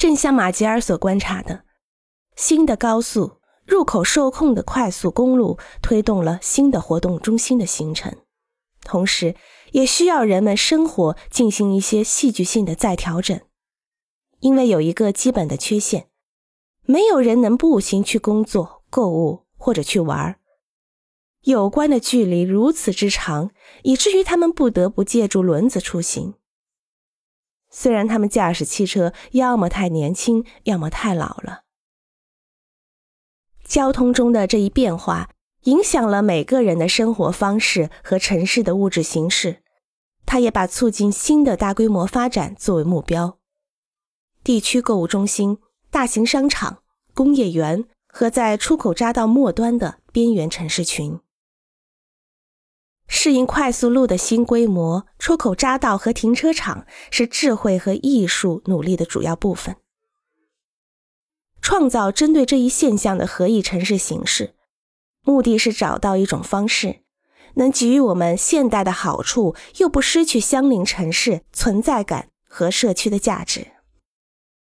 正像马吉尔所观察的，新的高速入口受控的快速公路推动了新的活动中心的形成，同时也需要人们生活进行一些戏剧性的再调整。因为有一个基本的缺陷，没有人能步行去工作、购物或者去玩儿有关的距离如此之长，以至于他们不得不借助轮子出行。虽然他们驾驶汽车要么太年轻，要么太老了。交通中的这一变化影响了每个人的生活方式和城市的物质形式，它也把促进新的大规模发展作为目标。地区购物中心、大型商场、工业园和在出口匝道末端的边缘城市群。适应快速路的新规模、出口匝道和停车场是智慧和艺术努力的主要部分。创造针对这一现象的合意城市形式，目的是找到一种方式，能给予我们现代的好处，又不失去相邻城市存在感和社区的价值。